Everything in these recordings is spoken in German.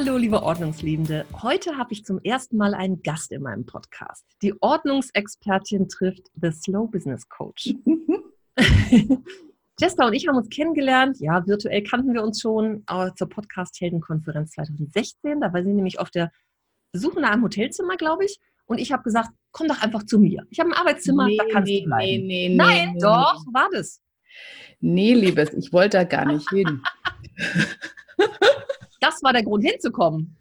Hallo, liebe Ordnungsliebende. Heute habe ich zum ersten Mal einen Gast in meinem Podcast. Die Ordnungsexpertin trifft The Slow Business Coach. Jessica und ich haben uns kennengelernt. Ja, virtuell kannten wir uns schon äh, zur Podcast-Heldenkonferenz 2016. Da war sie nämlich auf der Suche nach einem Hotelzimmer, glaube ich. Und ich habe gesagt, komm doch einfach zu mir. Ich habe ein Arbeitszimmer, nee, da kannst nee, du bleiben. Nee, nee, Nein, doch, nee. war das. Nee, Liebes, ich wollte da gar nicht hin. das war der Grund hinzukommen.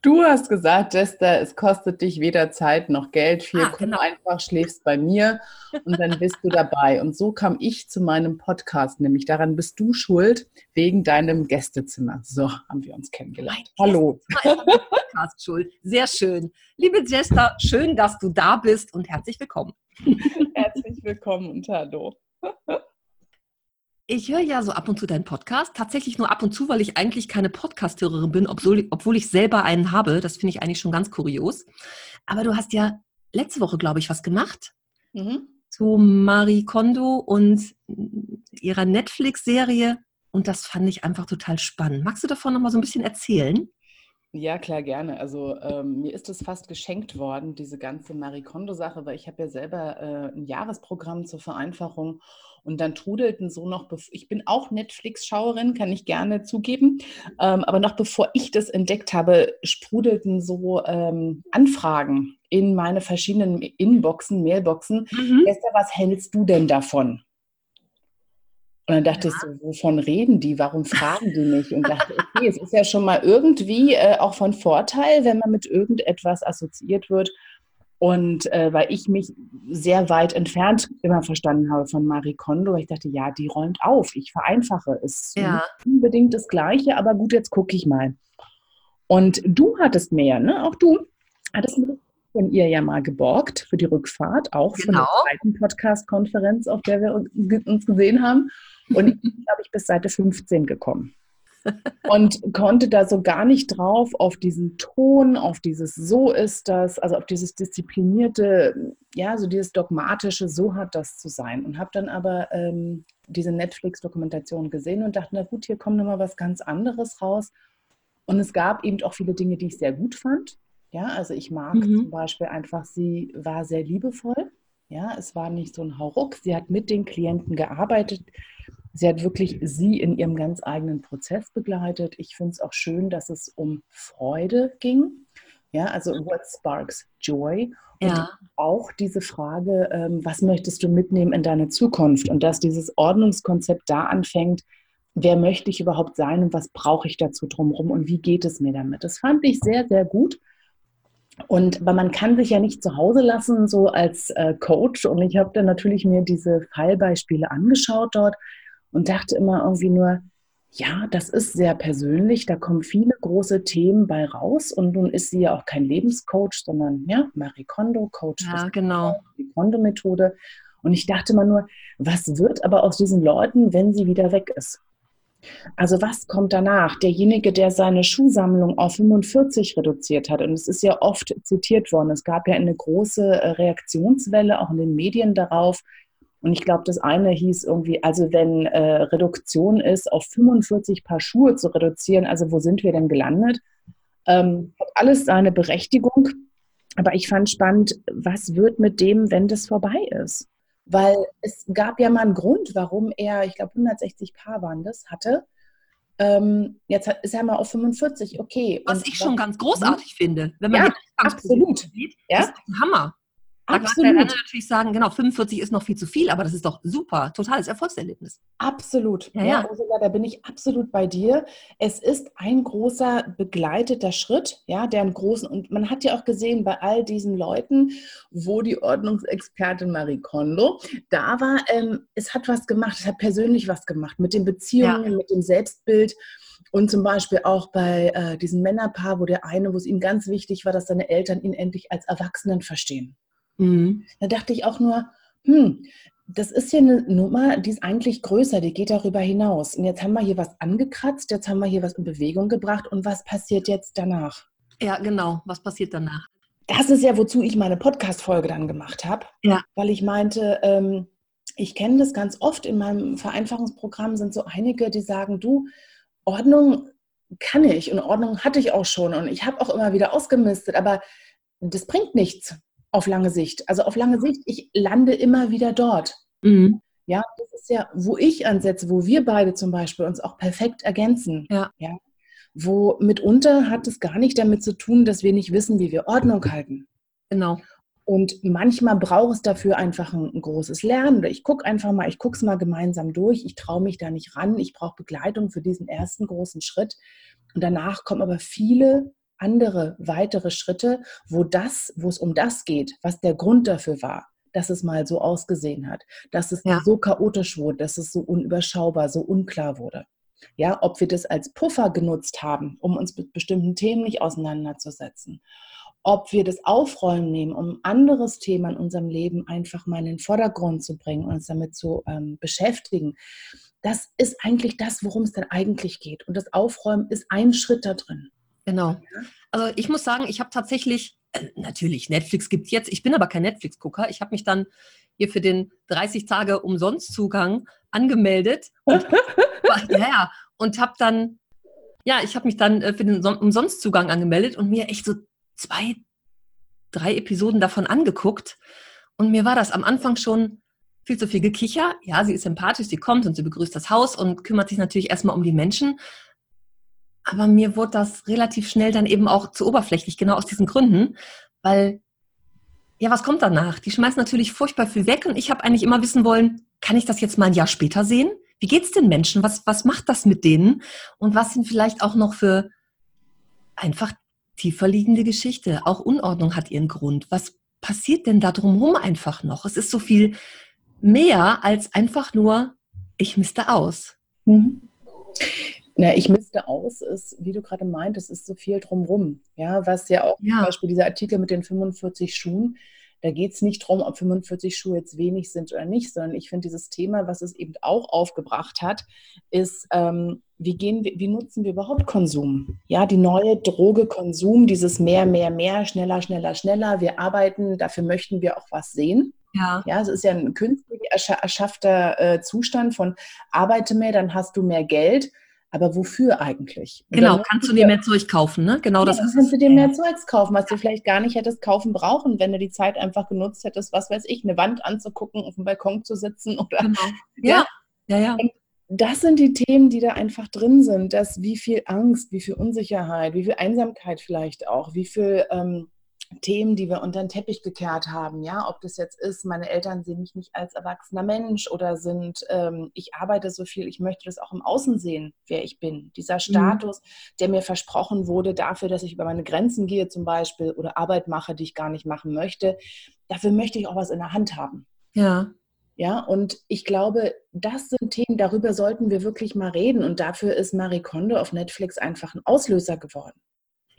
Du hast gesagt, Jester, es kostet dich weder Zeit noch Geld. Viel ah, genau. einfach schläfst bei mir und dann bist du dabei. Und so kam ich zu meinem Podcast, nämlich daran bist du schuld wegen deinem Gästezimmer. So haben wir uns kennengelernt. Mein Hallo. Podcast schuld. Sehr schön. Liebe Jester, schön, dass du da bist und herzlich willkommen. herzlich willkommen und hallo. Ich höre ja so ab und zu deinen Podcast. Tatsächlich nur ab und zu, weil ich eigentlich keine Podcast-Hörerin bin, obwohl, ich selber einen habe. Das finde ich eigentlich schon ganz kurios. Aber du hast ja letzte Woche, glaube ich, was gemacht. Mhm. Zu Marie Kondo und ihrer Netflix-Serie. Und das fand ich einfach total spannend. Magst du davon noch mal so ein bisschen erzählen? Ja, klar, gerne. Also ähm, mir ist es fast geschenkt worden, diese ganze Marie Kondo-Sache, weil ich habe ja selber äh, ein Jahresprogramm zur Vereinfachung und dann trudelten so noch, ich bin auch Netflix-Schauerin, kann ich gerne zugeben, ähm, aber noch bevor ich das entdeckt habe, sprudelten so ähm, Anfragen in meine verschiedenen Inboxen, Mailboxen. Mhm. Esther, was hältst du denn davon? Und dann dachte ja. ich so, wovon reden die? Warum fragen die mich? Und dachte, okay, es ist ja schon mal irgendwie äh, auch von Vorteil, wenn man mit irgendetwas assoziiert wird. Und äh, weil ich mich sehr weit entfernt immer verstanden habe von Marie Kondo, ich dachte, ja, die räumt auf, ich vereinfache es. Ja. unbedingt das Gleiche, aber gut, jetzt gucke ich mal. Und du hattest mehr, ne? Auch du hattest mir von ihr ja mal geborgt für die Rückfahrt, auch genau. von der zweiten Podcast-Konferenz, auf der wir uns gesehen haben. Und ich bin, glaube ich, bis Seite 15 gekommen. und konnte da so gar nicht drauf auf diesen Ton, auf dieses so ist das, also auf dieses disziplinierte, ja, so dieses dogmatische, so hat das zu sein. Und habe dann aber ähm, diese Netflix-Dokumentation gesehen und dachte, na gut, hier kommt nochmal was ganz anderes raus. Und es gab eben auch viele Dinge, die ich sehr gut fand. Ja, also ich mag mhm. zum Beispiel einfach, sie war sehr liebevoll. Ja, es war nicht so ein Hauruck. Sie hat mit den Klienten gearbeitet. Sie hat wirklich sie in ihrem ganz eigenen Prozess begleitet. Ich finde es auch schön, dass es um Freude ging. Ja, also what sparks joy? Und ja. auch diese Frage, ähm, was möchtest du mitnehmen in deine Zukunft? Und dass dieses Ordnungskonzept da anfängt, wer möchte ich überhaupt sein und was brauche ich dazu drumherum und wie geht es mir damit? Das fand ich sehr, sehr gut. Und aber man kann sich ja nicht zu Hause lassen, so als äh, Coach. Und ich habe dann natürlich mir diese Fallbeispiele angeschaut dort und dachte immer irgendwie nur, ja, das ist sehr persönlich, da kommen viele große Themen bei raus und nun ist sie ja auch kein Lebenscoach, sondern ja, Marie Kondo, Coach. Ja, genau. Die Kondo-Methode. Und ich dachte mal nur, was wird aber aus diesen Leuten, wenn sie wieder weg ist? Also was kommt danach? Derjenige, der seine Schuhsammlung auf 45 reduziert hat, und es ist ja oft zitiert worden, es gab ja eine große äh, Reaktionswelle auch in den Medien darauf, und ich glaube, das eine hieß irgendwie, also wenn äh, Reduktion ist, auf 45 Paar Schuhe zu reduzieren, also wo sind wir denn gelandet? Ähm, hat alles seine Berechtigung. Aber ich fand spannend, was wird mit dem, wenn das vorbei ist? Weil es gab ja mal einen Grund, warum er, ich glaube 160 Paar waren das, hatte. Ähm, jetzt hat, ist er mal auf 45, okay. Was Und ich schon ganz großartig finde, wenn man ja, absolut. sieht, ja? ist ein Hammer. Absolut. kann natürlich sagen, genau, 45 ist noch viel zu viel, aber das ist doch super, totales Erfolgserlebnis. Absolut. Ja, ja. Ursula, da bin ich absolut bei dir. Es ist ein großer begleiteter Schritt, ja, der einen großen, und man hat ja auch gesehen bei all diesen Leuten, wo die Ordnungsexpertin Marie Kondo da war, ähm, es hat was gemacht, es hat persönlich was gemacht mit den Beziehungen, ja. mit dem Selbstbild. Und zum Beispiel auch bei äh, diesem Männerpaar, wo der eine, wo es ihm ganz wichtig war, dass seine Eltern ihn endlich als Erwachsenen verstehen. Mhm. Da dachte ich auch nur, hm, das ist ja eine Nummer, die ist eigentlich größer, die geht darüber hinaus. Und jetzt haben wir hier was angekratzt, jetzt haben wir hier was in Bewegung gebracht und was passiert jetzt danach? Ja, genau, was passiert danach? Das ist ja, wozu ich meine Podcast-Folge dann gemacht habe. Ja. Weil ich meinte, ähm, ich kenne das ganz oft in meinem Vereinfachungsprogramm, sind so einige, die sagen, du, Ordnung kann ich und Ordnung hatte ich auch schon und ich habe auch immer wieder ausgemistet, aber das bringt nichts auf lange Sicht. Also auf lange Sicht, ich lande immer wieder dort. Mhm. Ja, das ist ja, wo ich ansetze, wo wir beide zum Beispiel uns auch perfekt ergänzen. Ja. ja. Wo mitunter hat es gar nicht damit zu tun, dass wir nicht wissen, wie wir Ordnung halten. Genau. Und manchmal braucht es dafür einfach ein, ein großes Lernen. Oder ich gucke einfach mal, ich gucke es mal gemeinsam durch. Ich traue mich da nicht ran. Ich brauche Begleitung für diesen ersten großen Schritt. Und danach kommen aber viele andere weitere Schritte, wo das, wo es um das geht, was der Grund dafür war, dass es mal so ausgesehen hat, dass es ja. so chaotisch wurde, dass es so unüberschaubar, so unklar wurde. Ja, ob wir das als Puffer genutzt haben, um uns mit bestimmten Themen nicht auseinanderzusetzen. Ob wir das Aufräumen nehmen, um ein anderes Thema in unserem Leben einfach mal in den Vordergrund zu bringen und uns damit zu ähm, beschäftigen. Das ist eigentlich das, worum es dann eigentlich geht. Und das Aufräumen ist ein Schritt da drin. Genau. Also ich muss sagen, ich habe tatsächlich, äh, natürlich, Netflix gibt es jetzt, ich bin aber kein Netflix-Gucker. Ich habe mich dann hier für den 30 Tage Umsonstzugang angemeldet. Und, ja, ja, und habe dann, ja, ich habe mich dann äh, für den Umsonstzugang angemeldet und mir echt so zwei, drei Episoden davon angeguckt. Und mir war das am Anfang schon viel zu viel Gekicher. Ja, sie ist sympathisch, sie kommt und sie begrüßt das Haus und kümmert sich natürlich erstmal um die Menschen. Aber mir wurde das relativ schnell dann eben auch zu oberflächlich, genau aus diesen Gründen, weil, ja, was kommt danach? Die schmeißen natürlich furchtbar viel weg und ich habe eigentlich immer wissen wollen, kann ich das jetzt mal ein Jahr später sehen? Wie geht's den Menschen? Was, was macht das mit denen? Und was sind vielleicht auch noch für einfach tiefer liegende Geschichte? Auch Unordnung hat ihren Grund. Was passiert denn da drumherum einfach noch? Es ist so viel mehr als einfach nur, ich misste aus. Mhm. Na, ich misste aus, ist, wie du gerade meintest, ist so viel drumrum. Ja, was ja auch ja. zum Beispiel dieser Artikel mit den 45 Schuhen, da geht es nicht darum, ob 45 Schuhe jetzt wenig sind oder nicht, sondern ich finde dieses Thema, was es eben auch aufgebracht hat, ist, ähm, wie, gehen wir, wie nutzen wir überhaupt Konsum? Ja, die neue Droge Konsum, dieses mehr, mehr, mehr, schneller, schneller, schneller. Wir arbeiten, dafür möchten wir auch was sehen. Ja. ja, es ist ja ein künstlich erschaffter äh, Zustand von arbeite mehr, dann hast du mehr Geld. Aber wofür eigentlich? Und genau, kannst du dir mehr Zeug kaufen, ne? Genau, ja, das ist kannst du dir mehr Zeugs kaufen, was du vielleicht gar nicht hättest kaufen brauchen, wenn du die Zeit einfach genutzt hättest, was weiß ich, eine Wand anzugucken, auf dem Balkon zu sitzen oder. Genau. Ja, ja, ja. Und das sind die Themen, die da einfach drin sind. Dass wie viel Angst, wie viel Unsicherheit, wie viel Einsamkeit vielleicht auch, wie viel ähm, Themen, die wir unter den Teppich gekehrt haben, ja, ob das jetzt ist, meine Eltern sehen mich nicht als erwachsener Mensch oder sind, ähm, ich arbeite so viel, ich möchte das auch im Außen sehen, wer ich bin. Dieser mhm. Status, mhm. der mir versprochen wurde dafür, dass ich über meine Grenzen gehe zum Beispiel oder Arbeit mache, die ich gar nicht machen möchte, dafür möchte ich auch was in der Hand haben. Ja. Ja, und ich glaube, das sind Themen, darüber sollten wir wirklich mal reden. Und dafür ist Marie Kondo auf Netflix einfach ein Auslöser geworden.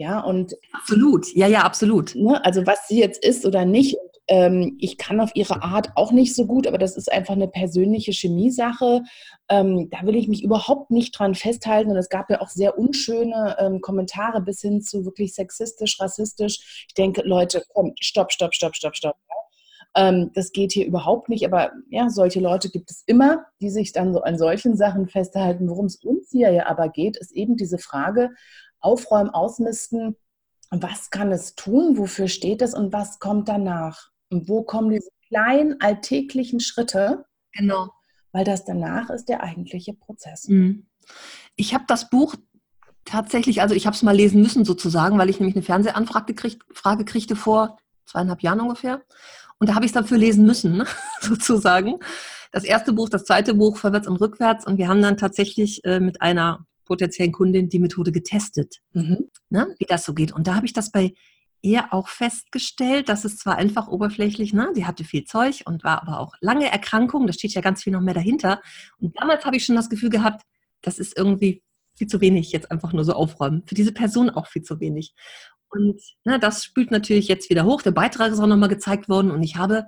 Ja, und absolut, ja, ja, absolut. Ne, also was sie jetzt ist oder nicht, ähm, ich kann auf ihre Art auch nicht so gut, aber das ist einfach eine persönliche Chemiesache. Ähm, da will ich mich überhaupt nicht dran festhalten. Und es gab ja auch sehr unschöne ähm, Kommentare bis hin zu wirklich sexistisch, rassistisch. Ich denke, Leute, komm, stopp, stopp, stopp, stopp, stopp. Ähm, das geht hier überhaupt nicht, aber ja, solche Leute gibt es immer, die sich dann so an solchen Sachen festhalten. Worum es uns hier ja aber geht, ist eben diese Frage, aufräumen, ausmisten. Was kann es tun? Wofür steht es und was kommt danach? Und wo kommen diese kleinen alltäglichen Schritte? Genau. Weil das danach ist der eigentliche Prozess. Mhm. Ich habe das Buch tatsächlich, also ich habe es mal lesen müssen sozusagen, weil ich nämlich eine Fernsehanfrage krieg, Frage kriegte vor zweieinhalb Jahren ungefähr. Und da habe ich es dafür lesen müssen, ne? sozusagen. Das erste Buch, das zweite Buch, vorwärts und rückwärts. Und wir haben dann tatsächlich äh, mit einer potenziellen Kundin die Methode getestet, mhm. ne? wie das so geht. Und da habe ich das bei ihr auch festgestellt, dass es zwar einfach oberflächlich, ne, sie hatte viel Zeug und war aber auch lange Erkrankung, da steht ja ganz viel noch mehr dahinter. Und damals habe ich schon das Gefühl gehabt, das ist irgendwie viel zu wenig, jetzt einfach nur so aufräumen. Für diese Person auch viel zu wenig. Und ne, das spült natürlich jetzt wieder hoch. Der Beitrag ist auch nochmal gezeigt worden und ich habe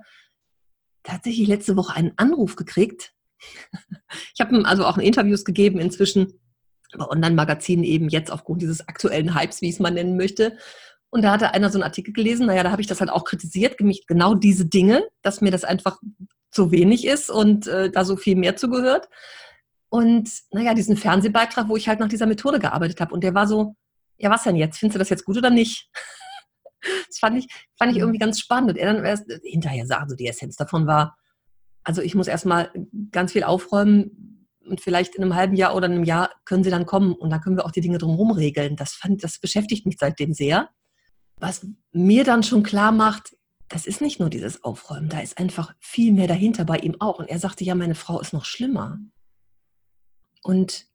tatsächlich letzte Woche einen Anruf gekriegt. ich habe also auch Interviews gegeben inzwischen bei Online-Magazinen eben jetzt aufgrund dieses aktuellen Hypes, wie ich es mal nennen möchte. Und da hatte einer so einen Artikel gelesen, naja, da habe ich das halt auch kritisiert, genau diese Dinge, dass mir das einfach zu wenig ist und äh, da so viel mehr zugehört. Und naja, diesen Fernsehbeitrag, wo ich halt nach dieser Methode gearbeitet habe. Und der war so, ja, was denn jetzt? Findest du das jetzt gut oder nicht? das fand ich, fand ich irgendwie ganz spannend. Und er dann erst hinterher sagen, so die Essenz davon war, also ich muss erstmal ganz viel aufräumen und vielleicht in einem halben Jahr oder einem Jahr können sie dann kommen und dann können wir auch die Dinge drumherum regeln. Das fand, das beschäftigt mich seitdem sehr was mir dann schon klar macht, das ist nicht nur dieses Aufräumen, da ist einfach viel mehr dahinter bei ihm auch. Und er sagte, ja, meine Frau ist noch schlimmer. Und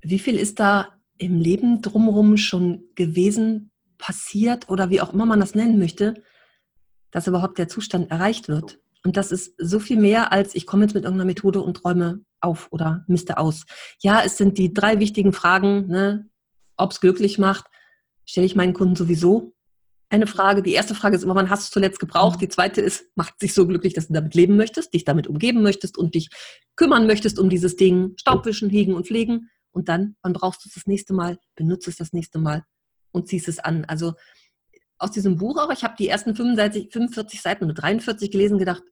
wie viel ist da im Leben drumherum schon gewesen, passiert oder wie auch immer man das nennen möchte, dass überhaupt der Zustand erreicht wird? Und das ist so viel mehr als ich komme jetzt mit irgendeiner Methode und räume auf oder misste aus. Ja, es sind die drei wichtigen Fragen, ne? ob es glücklich macht, stelle ich meinen Kunden sowieso eine Frage. Die erste Frage ist immer, wann hast du es zuletzt gebraucht? Die zweite ist, macht sich so glücklich, dass du damit leben möchtest, dich damit umgeben möchtest und dich kümmern möchtest um dieses Ding, Staubwischen, hegen und pflegen. Und dann, wann brauchst du es das nächste Mal, benutzt es das nächste Mal und ziehst es an. Also aus diesem Buch auch, ich habe die ersten 35, 45 Seiten oder 43 gelesen, gedacht,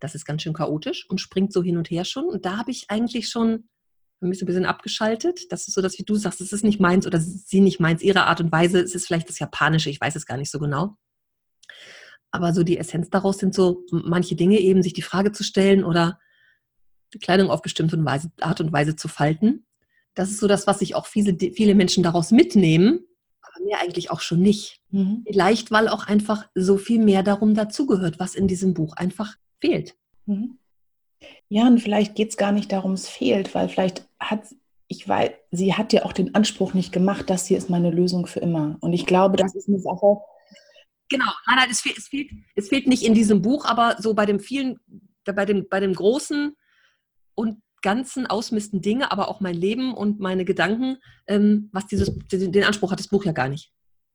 das ist ganz schön chaotisch und springt so hin und her schon. Und da habe ich eigentlich schon für mich so ein bisschen abgeschaltet. Das ist so, dass wie du sagst, es ist nicht meins oder sie nicht meins, ihre Art und Weise. Es ist vielleicht das Japanische, ich weiß es gar nicht so genau. Aber so die Essenz daraus sind so manche Dinge eben, sich die Frage zu stellen oder die Kleidung auf bestimmte Art und Weise zu falten. Das ist so das, was sich auch viele, viele Menschen daraus mitnehmen, aber mir eigentlich auch schon nicht. Mhm. Vielleicht, weil auch einfach so viel mehr darum dazugehört, was in diesem Buch einfach fehlt. Mhm. Ja, und vielleicht geht es gar nicht darum, es fehlt, weil vielleicht hat, ich weiß, sie hat ja auch den Anspruch nicht gemacht, das hier ist meine Lösung für immer. Und ich glaube, das ist eine Sache. Genau, nein, nein, es fehlt, es fehlt, es fehlt nicht in diesem Buch, aber so bei dem vielen, bei dem, bei dem großen und ganzen ausmisten Dinge, aber auch mein Leben und meine Gedanken, ähm, was dieses, den Anspruch hat das Buch ja gar nicht.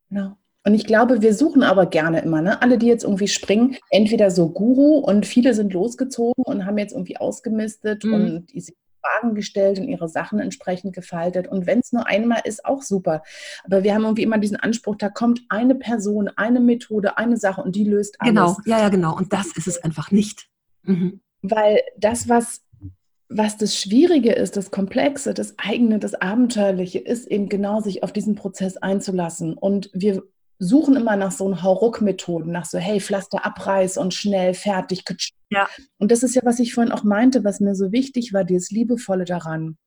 Genau. Und ich glaube, wir suchen aber gerne immer, ne? alle, die jetzt irgendwie springen, entweder so Guru und viele sind losgezogen und haben jetzt irgendwie ausgemistet mhm. und die Fragen gestellt und ihre Sachen entsprechend gefaltet. Und wenn es nur einmal ist, auch super. Aber wir haben irgendwie immer diesen Anspruch, da kommt eine Person, eine Methode, eine Sache und die löst alles. Genau, ja, ja, genau. Und das ist es einfach nicht. Mhm. Weil das, was was das Schwierige ist, das Komplexe, das eigene, das Abenteuerliche, ist eben genau, sich auf diesen Prozess einzulassen. Und wir suchen immer nach so Hauruck-Methoden, nach so, hey, Pflaster abreiß und schnell, fertig. Ja. Und das ist ja, was ich vorhin auch meinte, was mir so wichtig war, dieses Liebevolle daran.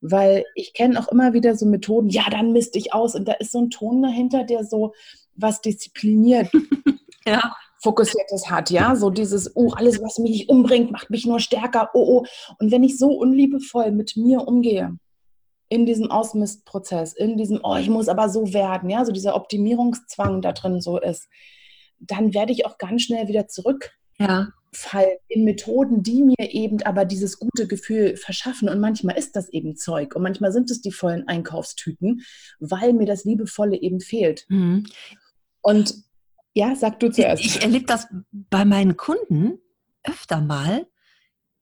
Weil ich kenne auch immer wieder so Methoden, ja, dann misst ich aus. Und da ist so ein Ton dahinter, der so was diszipliniert. ja. Fokussiertes hat, ja, so dieses, oh, alles, was mich nicht umbringt, macht mich nur stärker, oh, oh. Und wenn ich so unliebevoll mit mir umgehe, in diesem Ausmistprozess, in diesem, oh, ich muss aber so werden, ja, so dieser Optimierungszwang da drin so ist, dann werde ich auch ganz schnell wieder zurückfallen ja. in Methoden, die mir eben aber dieses gute Gefühl verschaffen. Und manchmal ist das eben Zeug und manchmal sind es die vollen Einkaufstüten, weil mir das Liebevolle eben fehlt. Mhm. Und ja, sag du zuerst. Ich, ich erlebe das bei meinen Kunden öfter mal,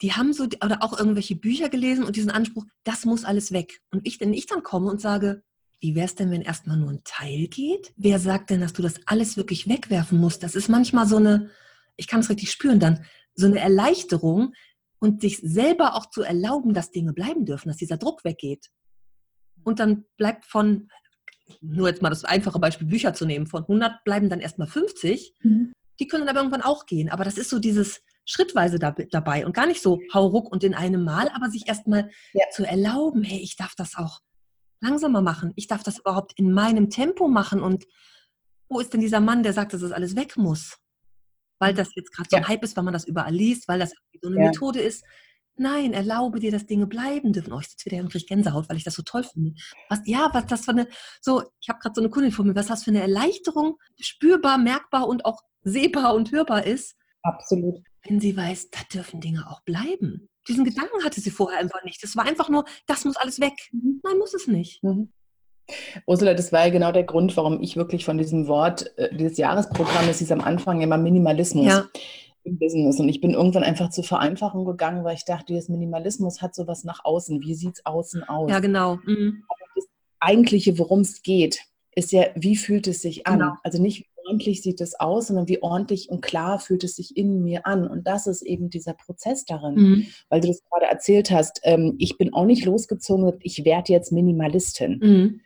die haben so, oder auch irgendwelche Bücher gelesen und diesen Anspruch, das muss alles weg. Und ich, wenn ich dann komme und sage, wie wäre es denn, wenn erstmal nur ein Teil geht? Wer sagt denn, dass du das alles wirklich wegwerfen musst? Das ist manchmal so eine, ich kann es richtig spüren dann, so eine Erleichterung und sich selber auch zu erlauben, dass Dinge bleiben dürfen, dass dieser Druck weggeht. Und dann bleibt von, nur jetzt mal das einfache Beispiel Bücher zu nehmen, von 100 bleiben dann erstmal 50. Mhm. Die können aber irgendwann auch gehen. Aber das ist so dieses, schrittweise da, dabei und gar nicht so hauruck und in einem Mal, aber sich erstmal ja. zu erlauben, hey, ich darf das auch langsamer machen. Ich darf das überhaupt in meinem Tempo machen. Und wo ist denn dieser Mann, der sagt, dass das alles weg muss? weil das jetzt gerade so ein Hype ist, weil man das überall liest, weil das so eine ja. Methode ist. Nein, erlaube dir, dass Dinge bleiben dürfen. Oh, ich sitze wieder und kriege Gänsehaut, weil ich das so toll finde. Was, ja, was das für eine, so, ich habe gerade so eine Kundin vor mir, was das für eine Erleichterung spürbar, merkbar und auch sehbar und hörbar ist. Absolut. Wenn sie weiß, da dürfen Dinge auch bleiben. Diesen Gedanken hatte sie vorher einfach nicht. Das war einfach nur, das muss alles weg. Mhm. Nein, muss es nicht. Mhm. Ursula, das war ja genau der Grund, warum ich wirklich von diesem Wort, äh, dieses Jahresprogramms hieß am Anfang immer Minimalismus. Ja im Business. Und ich bin irgendwann einfach zur Vereinfachung gegangen, weil ich dachte, das Minimalismus hat sowas nach außen. Wie sieht es außen aus? Ja, genau. Mhm. Aber das Eigentliche, worum es geht, ist ja, wie fühlt es sich an? Genau. Also nicht, ordentlich sieht es aus, sondern wie ordentlich und klar fühlt es sich in mir an. Und das ist eben dieser Prozess darin, mhm. weil du das gerade erzählt hast. Ähm, ich bin auch nicht losgezogen, ich werde jetzt Minimalistin. Mhm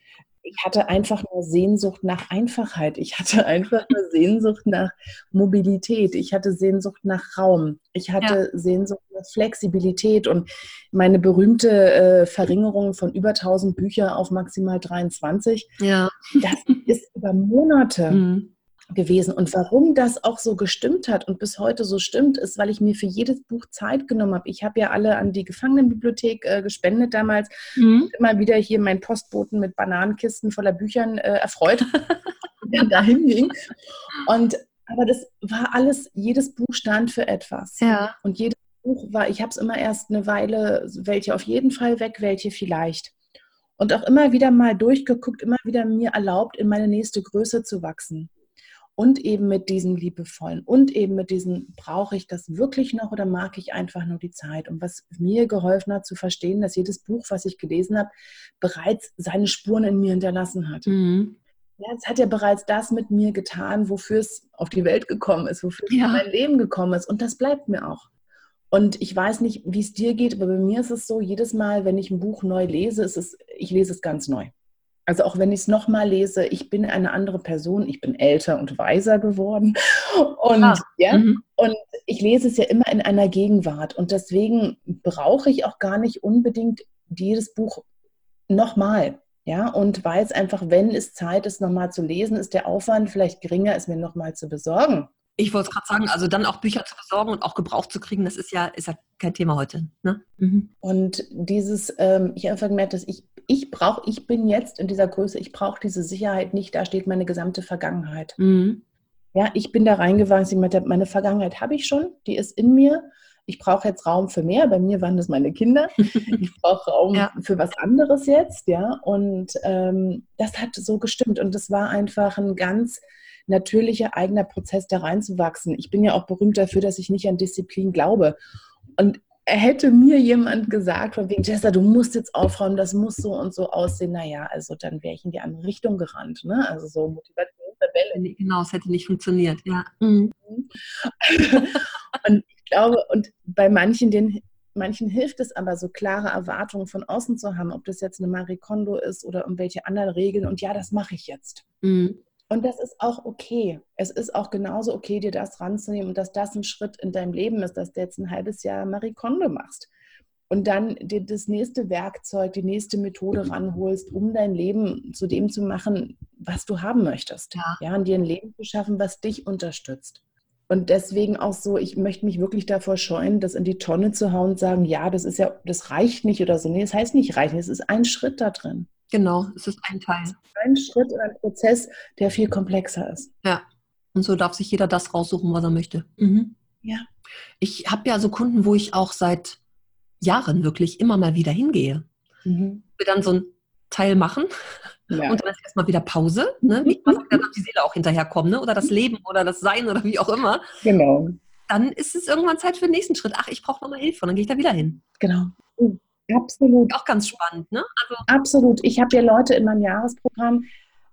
ich hatte einfach nur Sehnsucht nach Einfachheit. Ich hatte einfach nur Sehnsucht nach Mobilität. Ich hatte Sehnsucht nach Raum. Ich hatte ja. Sehnsucht nach Flexibilität und meine berühmte äh, Verringerung von über 1000 Büchern auf maximal 23. Ja. Das ist über Monate. Mhm gewesen. Und warum das auch so gestimmt hat und bis heute so stimmt, ist, weil ich mir für jedes Buch Zeit genommen habe. Ich habe ja alle an die Gefangenenbibliothek äh, gespendet damals. Mhm. Immer wieder hier meinen Postboten mit Bananenkisten voller Büchern äh, erfreut, der dahin ging. Und aber das war alles, jedes Buch stand für etwas. Ja. Und jedes Buch war, ich habe es immer erst eine Weile, welche auf jeden Fall weg, welche vielleicht. Und auch immer wieder mal durchgeguckt, immer wieder mir erlaubt, in meine nächste Größe zu wachsen und eben mit diesen liebevollen und eben mit diesen, brauche ich das wirklich noch oder mag ich einfach nur die Zeit? Und was mir geholfen hat zu verstehen, dass jedes Buch, was ich gelesen habe, bereits seine Spuren in mir hinterlassen hat. Mhm. Ja, es hat ja bereits das mit mir getan, wofür es auf die Welt gekommen ist, wofür ja. es in mein Leben gekommen ist. Und das bleibt mir auch. Und ich weiß nicht, wie es dir geht, aber bei mir ist es so, jedes Mal, wenn ich ein Buch neu lese, ist es, ich lese es ganz neu. Also auch wenn ich es nochmal lese, ich bin eine andere Person, ich bin älter und weiser geworden. Und, ah, ja, mhm. und ich lese es ja immer in einer Gegenwart. Und deswegen brauche ich auch gar nicht unbedingt jedes Buch nochmal. Ja, und weiß einfach, wenn es Zeit ist, nochmal zu lesen, ist der Aufwand vielleicht geringer, es mir nochmal zu besorgen. Ich wollte es gerade sagen, also dann auch Bücher zu besorgen und auch Gebrauch zu kriegen, das ist ja, ist ja kein Thema heute. Ne? Mhm. Und dieses, ähm, ich habe einfach gemerkt, dass ich ich brauche, ich bin jetzt in dieser Größe, ich brauche diese Sicherheit nicht, da steht meine gesamte Vergangenheit. Mhm. Ja, ich bin da reingewachsen, meine Vergangenheit habe ich schon, die ist in mir. Ich brauche jetzt Raum für mehr. Bei mir waren das meine Kinder. Ich brauche Raum ja. für was anderes jetzt, ja. Und ähm, das hat so gestimmt. Und das war einfach ein ganz natürlicher eigener Prozess, da reinzuwachsen. Ich bin ja auch berühmt dafür, dass ich nicht an Disziplin glaube. Und hätte mir jemand gesagt, von wegen, Jessa, du musst jetzt aufräumen, das muss so und so aussehen, naja, also dann wäre ich in die andere Richtung gerannt. Ne? Also so Motivationstabelle. Genau, es hätte nicht funktioniert, ja. Mhm. und ich glaube, und bei manchen, den, manchen hilft es aber, so klare Erwartungen von außen zu haben, ob das jetzt eine Marie Kondo ist oder irgendwelche anderen Regeln. Und ja, das mache ich jetzt. Mhm. Und das ist auch okay. Es ist auch genauso okay, dir das ranzunehmen und dass das ein Schritt in deinem Leben ist, dass du jetzt ein halbes Jahr Marie Kondo machst und dann dir das nächste Werkzeug, die nächste Methode ranholst, um dein Leben zu dem zu machen, was du haben möchtest. Ja, ja und dir ein Leben zu schaffen, was dich unterstützt. Und deswegen auch so, ich möchte mich wirklich davor scheuen, das in die Tonne zu hauen und sagen, ja, das ist ja, das reicht nicht oder so. Nee, das heißt nicht reichen, es ist ein Schritt da drin. Genau, es ist ein Teil. Ein Schritt in einem Prozess, der viel komplexer ist. Ja. Und so darf sich jeder das raussuchen, was er möchte. Mhm. Ja. Ich habe ja so Kunden, wo ich auch seit Jahren wirklich immer mal wieder hingehe. Mhm. Wir dann so ein Teil machen ja. und dann ist erstmal wieder Pause. Ne? Wie kann wieder die Seele auch hinterherkommen, ne? oder das Leben oder das Sein oder wie auch immer. Genau. Dann ist es irgendwann Zeit für den nächsten Schritt. Ach, ich brauche nochmal Hilfe und dann gehe ich da wieder hin. Genau. Absolut. Auch ganz spannend, ne? Also Absolut. Ich habe ja Leute in meinem Jahresprogramm,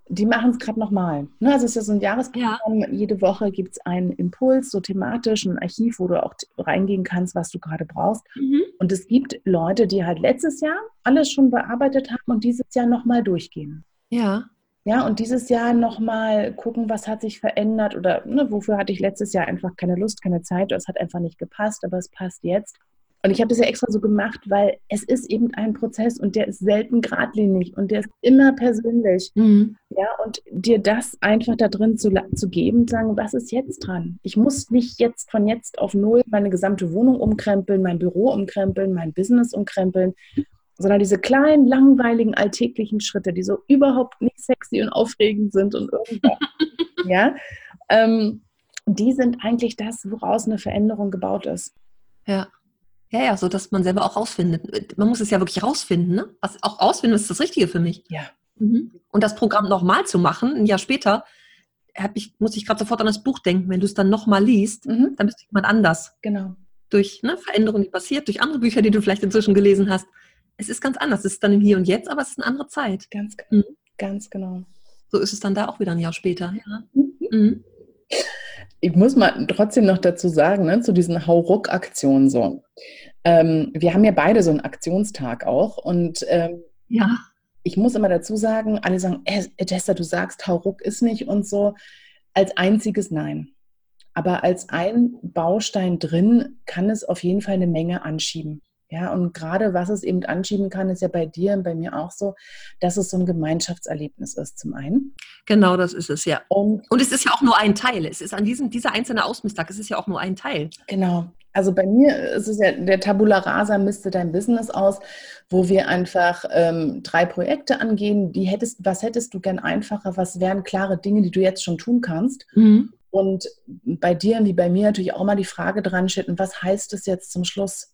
die machen es gerade nochmal. Ne? Also es ist ja so ein Jahresprogramm. Ja. Jede Woche gibt es einen Impuls, so thematisch, ein Archiv, wo du auch reingehen kannst, was du gerade brauchst. Mhm. Und es gibt Leute, die halt letztes Jahr alles schon bearbeitet haben und dieses Jahr nochmal durchgehen. Ja. Ja, und dieses Jahr nochmal gucken, was hat sich verändert oder ne, wofür hatte ich letztes Jahr einfach keine Lust, keine Zeit, oder es hat einfach nicht gepasst, aber es passt jetzt. Und ich habe das ja extra so gemacht, weil es ist eben ein Prozess und der ist selten geradlinig und der ist immer persönlich. Mhm. Ja, und dir das einfach da drin zu, zu geben, sagen, was ist jetzt dran? Ich muss nicht jetzt von jetzt auf null meine gesamte Wohnung umkrempeln, mein Büro umkrempeln, mein Business umkrempeln, sondern diese kleinen, langweiligen, alltäglichen Schritte, die so überhaupt nicht sexy und aufregend sind und irgendwas. ja, ähm, die sind eigentlich das, woraus eine Veränderung gebaut ist. Ja. Ja, ja, so dass man selber auch rausfindet. Man muss es ja wirklich rausfinden, ne? Was auch rausfinden, ist das Richtige für mich. Ja. Mhm. Und das Programm nochmal zu machen, ein Jahr später, ich, muss ich gerade sofort an das Buch denken. Wenn du es dann nochmal liest, mhm. dann bist du jemand anders. Genau. Durch ne, Veränderungen, die passiert, durch andere Bücher, die du vielleicht inzwischen gelesen hast. Es ist ganz anders. Es ist dann im Hier und Jetzt, aber es ist eine andere Zeit. Ganz genau. Mhm. Ganz genau. So ist es dann da auch wieder ein Jahr später. Ja. Mhm. Ich muss mal trotzdem noch dazu sagen, ne, zu diesen Hauruck-Aktionen so. Ähm, wir haben ja beide so einen Aktionstag auch und ähm, ja. ich muss immer dazu sagen, alle sagen, äh, Jester, du sagst, Hauruck ist nicht und so. Als einziges Nein. Aber als ein Baustein drin kann es auf jeden Fall eine Menge anschieben. Ja, und gerade was es eben anschieben kann, ist ja bei dir und bei mir auch so, dass es so ein Gemeinschaftserlebnis ist, zum einen. Genau, das ist es, ja. Und, und es ist ja auch nur ein Teil. Es ist an diesem, dieser einzelne Ausmisstag, es ist ja auch nur ein Teil. Genau. Also bei mir ist es ja, der Tabula Rasa misste dein Business aus, wo wir einfach ähm, drei Projekte angehen. Die hättest, was hättest du gern einfacher? Was wären klare Dinge, die du jetzt schon tun kannst? Mhm. Und bei dir wie bei mir natürlich auch mal die Frage dran steht, was heißt es jetzt zum Schluss?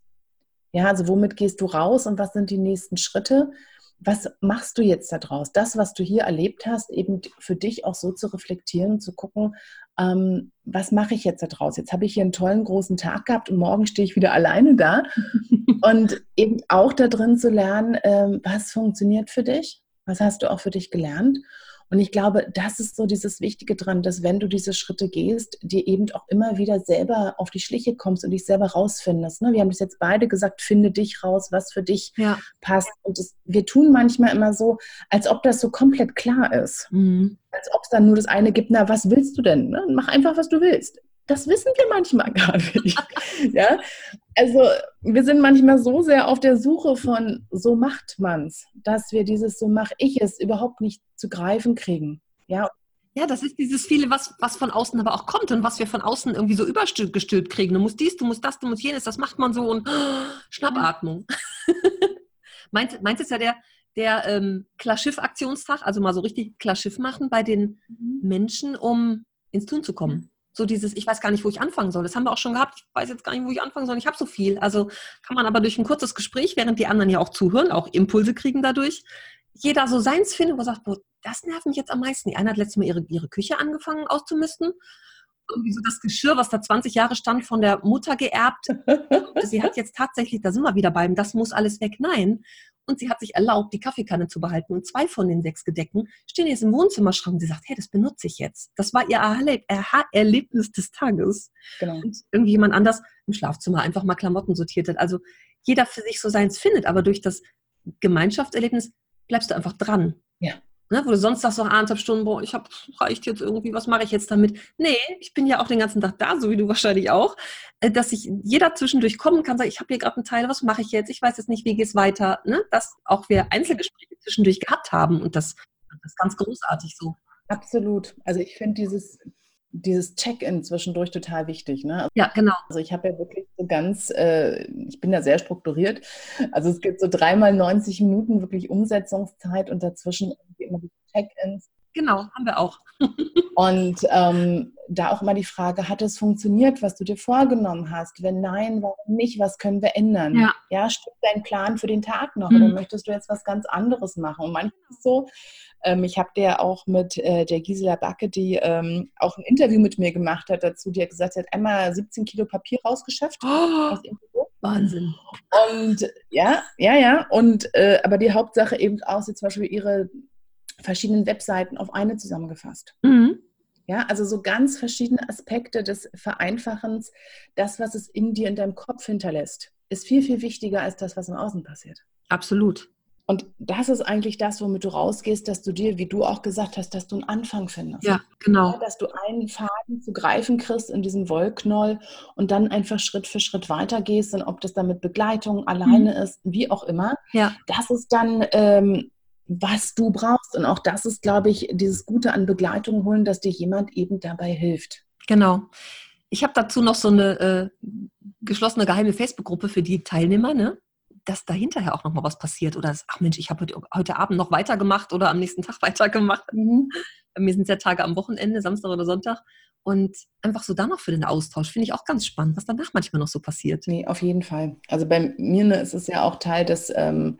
Ja, also womit gehst du raus und was sind die nächsten Schritte? Was machst du jetzt daraus? Das, was du hier erlebt hast, eben für dich auch so zu reflektieren, zu gucken, ähm, was mache ich jetzt daraus? Jetzt habe ich hier einen tollen großen Tag gehabt und morgen stehe ich wieder alleine da. und eben auch da drin zu lernen, ähm, was funktioniert für dich? Was hast du auch für dich gelernt? Und ich glaube, das ist so dieses Wichtige dran, dass wenn du diese Schritte gehst, dir eben auch immer wieder selber auf die Schliche kommst und dich selber rausfindest. Ne? Wir haben das jetzt beide gesagt, finde dich raus, was für dich ja. passt. Und das, wir tun manchmal immer so, als ob das so komplett klar ist. Mhm. Als ob es dann nur das eine gibt, na, was willst du denn? Ne? Mach einfach, was du willst. Das wissen wir manchmal gar nicht. ja? Also wir sind manchmal so sehr auf der Suche von so macht man's, dass wir dieses so mache ich es überhaupt nicht zu greifen kriegen. Ja, ja, das ist dieses viele, was, was von außen aber auch kommt und was wir von außen irgendwie so übergestülpt kriegen. Du musst dies, du musst das, du musst jenes, das macht man so und oh, Schnappatmung. meint, meint es ja der, der ähm, Klarschiff-Aktionstag, also mal so richtig Klarschiff machen bei den mhm. Menschen, um ins Tun zu kommen so dieses, ich weiß gar nicht, wo ich anfangen soll. Das haben wir auch schon gehabt. Ich weiß jetzt gar nicht, wo ich anfangen soll. Ich habe so viel. Also kann man aber durch ein kurzes Gespräch, während die anderen ja auch zuhören, auch Impulse kriegen dadurch, jeder so seins findet, wo sagt, boah, das nervt mich jetzt am meisten. Die eine hat letztes Mal ihre, ihre Küche angefangen auszumisten. Irgendwie so das Geschirr, was da 20 Jahre stand, von der Mutter geerbt. sie hat jetzt tatsächlich, da sind wir wieder beim, das muss alles weg. Nein, und sie hat sich erlaubt, die Kaffeekanne zu behalten. Und zwei von den sechs Gedecken stehen jetzt im Wohnzimmerschrank. Sie sagt, hey, das benutze ich jetzt. Das war ihr Aha-Erlebnis des Tages. Genau. Und irgendwie jemand anders im Schlafzimmer einfach mal Klamotten sortiert hat. Also jeder für sich so seins findet, aber durch das Gemeinschaftserlebnis bleibst du einfach dran. Ne, wo du sonst sagst, noch anderthalb Stunden, boah, ich habe reicht jetzt irgendwie, was mache ich jetzt damit? Nee, ich bin ja auch den ganzen Tag da, so wie du wahrscheinlich auch, äh, dass sich jeder zwischendurch kommen kann, sagen, ich habe hier gerade einen Teil, was mache ich jetzt? Ich weiß jetzt nicht, wie geht es weiter? Ne? Dass auch wir Einzelgespräche zwischendurch gehabt haben und das, das ist ganz großartig so. Absolut. Also ich finde dieses, dieses Check-in zwischendurch total wichtig. Ne? Also, ja, genau. Also ich habe ja wirklich so ganz, äh, ich bin da sehr strukturiert. Also es gibt so dreimal 90 Minuten wirklich Umsetzungszeit und dazwischen immer die Check-ins. Genau, haben wir auch. und ähm, da auch immer die Frage, hat es funktioniert, was du dir vorgenommen hast? Wenn nein, warum nicht? Was können wir ändern? Ja, ja stimmt dein Plan für den Tag noch? Mhm. Oder möchtest du jetzt was ganz anderes machen? Und manchmal ist es so, ähm, ich habe der auch mit äh, der Gisela Backe, die ähm, auch ein Interview mit mir gemacht hat dazu, die hat gesagt, sie hat einmal 17 Kilo Papier rausgeschafft. Oh, Wahnsinn. Und ja, ja, ja. Und äh, aber die Hauptsache eben auch, sie zum Beispiel ihre verschiedenen Webseiten auf eine zusammengefasst. Mhm. Ja, also so ganz verschiedene Aspekte des Vereinfachens, das, was es in dir, in deinem Kopf hinterlässt, ist viel, viel wichtiger als das, was im Außen passiert. Absolut. Und das ist eigentlich das, womit du rausgehst, dass du dir, wie du auch gesagt hast, dass du einen Anfang findest. Ja, genau. dass du einen Faden zu greifen kriegst in diesem Wollknoll und dann einfach Schritt für Schritt weitergehst und ob das dann mit Begleitung alleine mhm. ist, wie auch immer. Ja. Das ist dann, ähm, was du brauchst. Und auch das ist, glaube ich, dieses Gute an Begleitung holen, dass dir jemand eben dabei hilft. Genau. Ich habe dazu noch so eine äh, geschlossene geheime Facebook-Gruppe für die Teilnehmer, ne? dass da hinterher auch noch mal was passiert oder dass, ach Mensch, ich habe heute, heute, Abend noch weitergemacht oder am nächsten Tag weitergemacht. Mhm. Bei mir sind es ja Tage am Wochenende, Samstag oder Sonntag. Und einfach so dann noch für den Austausch finde ich auch ganz spannend, was danach manchmal noch so passiert. Nee, auf jeden Fall. Also bei mir ne, ist es ja auch Teil des ähm,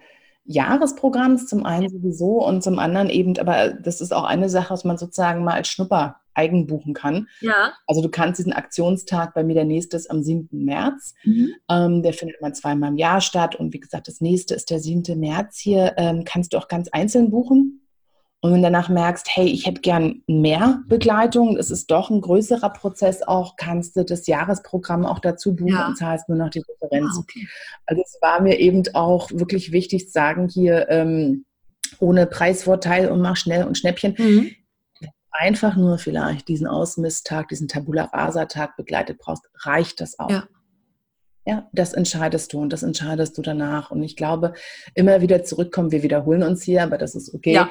Jahresprogramms, zum einen sowieso und zum anderen eben, aber das ist auch eine Sache, was man sozusagen mal als Schnupper eigen buchen kann. Ja. Also du kannst diesen Aktionstag, bei mir der nächste ist am 7. März. Mhm. Ähm, der findet immer zweimal im Jahr statt. Und wie gesagt, das nächste ist der 7. März hier. Ähm, kannst du auch ganz einzeln buchen. Und wenn du danach merkst, hey, ich hätte gern mehr Begleitung, es ist doch ein größerer Prozess auch, kannst du das Jahresprogramm auch dazu buchen ja. und zahlst nur noch die Differenz. Ah, okay. Also es war mir eben auch wirklich wichtig zu sagen, hier ähm, ohne Preisvorteil und mach schnell und Schnäppchen. Mhm einfach nur vielleicht diesen Ausmisttag, diesen Tabula Rasa-Tag begleitet brauchst, reicht das auch. Ja. Ja, das entscheidest du und das entscheidest du danach. Und ich glaube, immer wieder zurückkommen, wir wiederholen uns hier, aber das ist okay. Ja.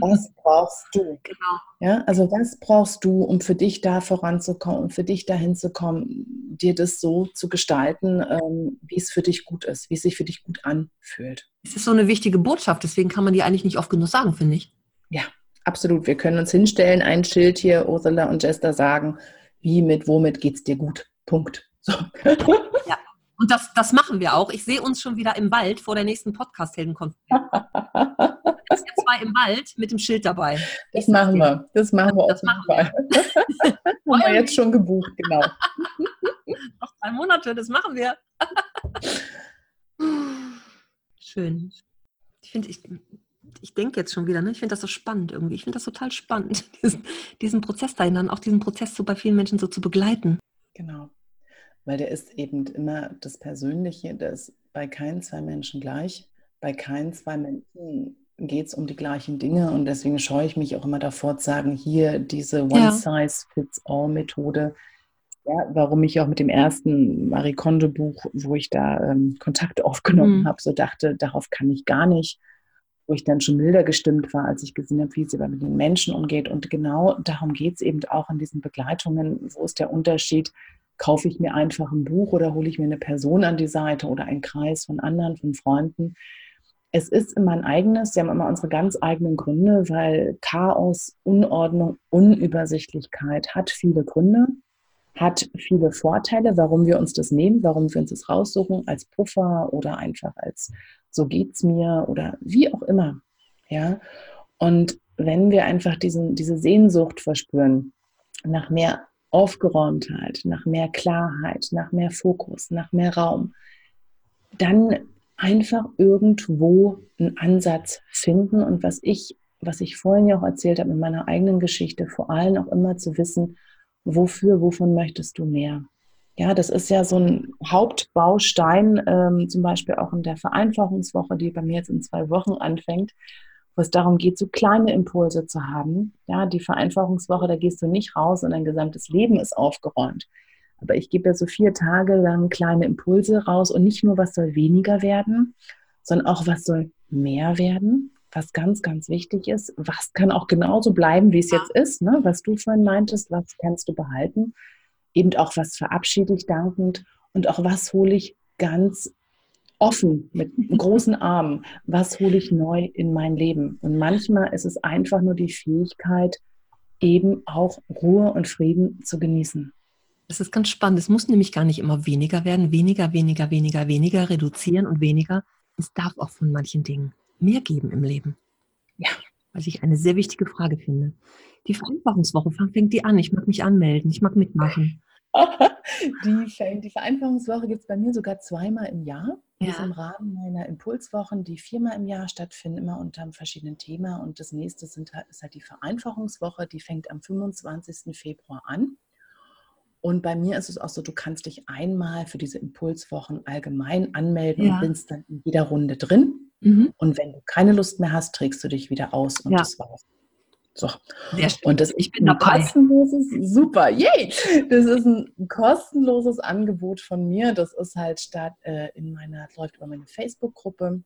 Was brauchst du? Genau. Ja, also was brauchst du, um für dich da voranzukommen, um für dich dahin zu kommen, dir das so zu gestalten, ähm, wie es für dich gut ist, wie es sich für dich gut anfühlt. Es ist so eine wichtige Botschaft, deswegen kann man die eigentlich nicht oft genug sagen, finde ich. Ja, Absolut. Wir können uns hinstellen, ein Schild hier, Ursula und Jester sagen, wie, mit, womit geht es dir gut. Punkt. So. Ja, und das, das machen wir auch. Ich sehe uns schon wieder im Wald vor der nächsten Podcast-Heldenkonferenz. Wir sind zwei im Wald mit dem Schild dabei. Das machen wir. Das machen wir das auf jeden Fall. Wir. Haben wir jetzt schon gebucht, genau. Noch drei Monate, das machen wir. Schön. Ich finde, ich, ich denke jetzt schon wieder, ne? ich finde das so spannend irgendwie. Ich finde das total spannend, diesen, diesen Prozess dahin, dann auch diesen Prozess so bei vielen Menschen so zu begleiten. Genau. Weil der ist eben immer das Persönliche, der ist bei keinen zwei Menschen gleich. Bei keinen zwei Menschen geht es um die gleichen Dinge und deswegen scheue ich mich auch immer davor zu sagen, hier diese One-Size-Fits-All-Methode. Ja, warum ich auch mit dem ersten Marie Kondo-Buch, wo ich da ähm, Kontakt aufgenommen mhm. habe, so dachte, darauf kann ich gar nicht wo ich dann schon milder gestimmt war, als ich gesehen habe, wie sie aber mit den Menschen umgeht. Und genau darum geht es eben auch in diesen Begleitungen. Wo ist der Unterschied? Kaufe ich mir einfach ein Buch oder hole ich mir eine Person an die Seite oder einen Kreis von anderen, von Freunden? Es ist immer ein eigenes, wir haben immer unsere ganz eigenen Gründe, weil Chaos, Unordnung, Unübersichtlichkeit hat viele Gründe, hat viele Vorteile, warum wir uns das nehmen, warum wir uns das raussuchen als Puffer oder einfach als so geht's mir oder wie auch immer. Ja. Und wenn wir einfach diesen, diese Sehnsucht verspüren nach mehr Aufgeräumtheit, nach mehr Klarheit, nach mehr Fokus, nach mehr Raum, dann einfach irgendwo einen Ansatz finden und was ich, was ich vorhin ja auch erzählt habe mit meiner eigenen Geschichte, vor allem auch immer zu wissen, wofür, wovon möchtest du mehr? Ja, das ist ja so ein Hauptbaustein, ähm, zum Beispiel auch in der Vereinfachungswoche, die bei mir jetzt in zwei Wochen anfängt, wo es darum geht, so kleine Impulse zu haben. Ja, die Vereinfachungswoche, da gehst du nicht raus und dein gesamtes Leben ist aufgeräumt. Aber ich gebe ja so vier Tage lang kleine Impulse raus und nicht nur, was soll weniger werden, sondern auch, was soll mehr werden, was ganz, ganz wichtig ist. Was kann auch genauso bleiben, wie es jetzt ist, ne? was du vorhin meintest, was kannst du behalten eben auch was verabschiede ich dankend und auch was hole ich ganz offen mit großen Armen, was hole ich neu in mein Leben. Und manchmal ist es einfach nur die Fähigkeit, eben auch Ruhe und Frieden zu genießen. Das ist ganz spannend. Es muss nämlich gar nicht immer weniger werden. Weniger, weniger, weniger, weniger, reduzieren und weniger. Es darf auch von manchen Dingen mehr geben im Leben. Ja. Was ich eine sehr wichtige Frage finde. Die Vereinfachungswoche fängt die an. Ich mag mich anmelden. Ich mag mitmachen. die, die Vereinfachungswoche gibt es bei mir sogar zweimal im Jahr. Ja. Das ist im Rahmen meiner Impulswochen, die viermal im Jahr stattfinden, immer unter einem verschiedenen Thema. Und das nächste sind, halt, ist halt die Vereinfachungswoche, die fängt am 25. Februar an. Und bei mir ist es auch so, du kannst dich einmal für diese Impulswochen allgemein anmelden ja. und bist dann in jeder Runde drin. Mhm. Und wenn du keine Lust mehr hast, trägst du dich wieder aus und ja. das war's. So. Sehr schön. Und das ich bin ein dabei. kostenloses, super, yay! Das ist ein kostenloses Angebot von mir. Das ist halt statt äh, in meiner, läuft über meine Facebook-Gruppe.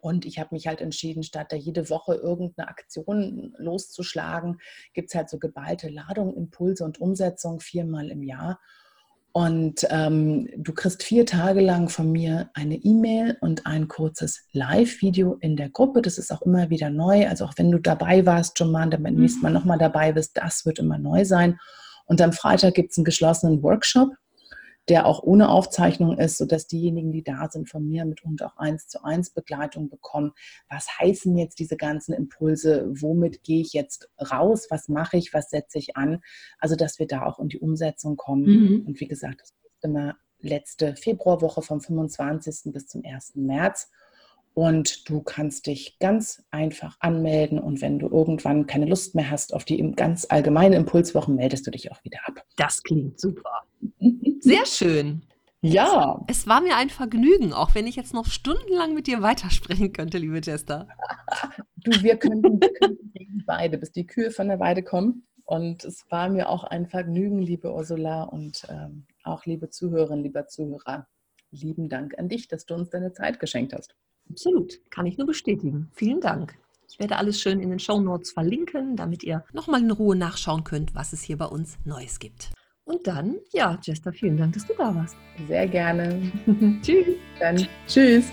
Und ich habe mich halt entschieden, statt da jede Woche irgendeine Aktion loszuschlagen, gibt es halt so geballte Ladung, Impulse und Umsetzung viermal im Jahr. Und ähm, du kriegst vier Tage lang von mir eine E-Mail und ein kurzes Live-Video in der Gruppe. Das ist auch immer wieder neu. Also auch wenn du dabei warst schon mal, dann beim nächsten Mal nochmal dabei bist, das wird immer neu sein. Und am Freitag gibt es einen geschlossenen Workshop, der auch ohne Aufzeichnung ist, sodass diejenigen, die da sind, von mir mitunter auch eins zu eins Begleitung bekommen. Was heißen jetzt diese ganzen Impulse? Womit gehe ich jetzt raus? Was mache ich? Was setze ich an? Also, dass wir da auch in die Umsetzung kommen. Mhm. Und wie gesagt, das ist immer letzte Februarwoche vom 25. bis zum 1. März. Und du kannst dich ganz einfach anmelden und wenn du irgendwann keine Lust mehr hast auf die ganz allgemeine Impulswochen, meldest du dich auch wieder ab. Das klingt super. Sehr schön. Ja. Es, es, war mir ein Vergnügen, auch wenn ich jetzt noch stundenlang mit dir weitersprechen könnte, liebe Jester. Du, wir könnten, wir könnten beide, bis die Kühe von der Weide kommen. Und es war mir auch ein Vergnügen, liebe Ursula und ähm, auch liebe Zuhörerinnen, lieber Zuhörer. Lieben Dank an dich, dass du uns deine Zeit geschenkt hast. Absolut, kann ich nur bestätigen. Vielen Dank. Ich werde alles schön in den Show Notes verlinken, damit ihr nochmal in Ruhe nachschauen könnt, was es hier bei uns Neues gibt. Und dann, ja, Jester, vielen Dank, dass du da warst. Sehr gerne. tschüss. Dann tschüss.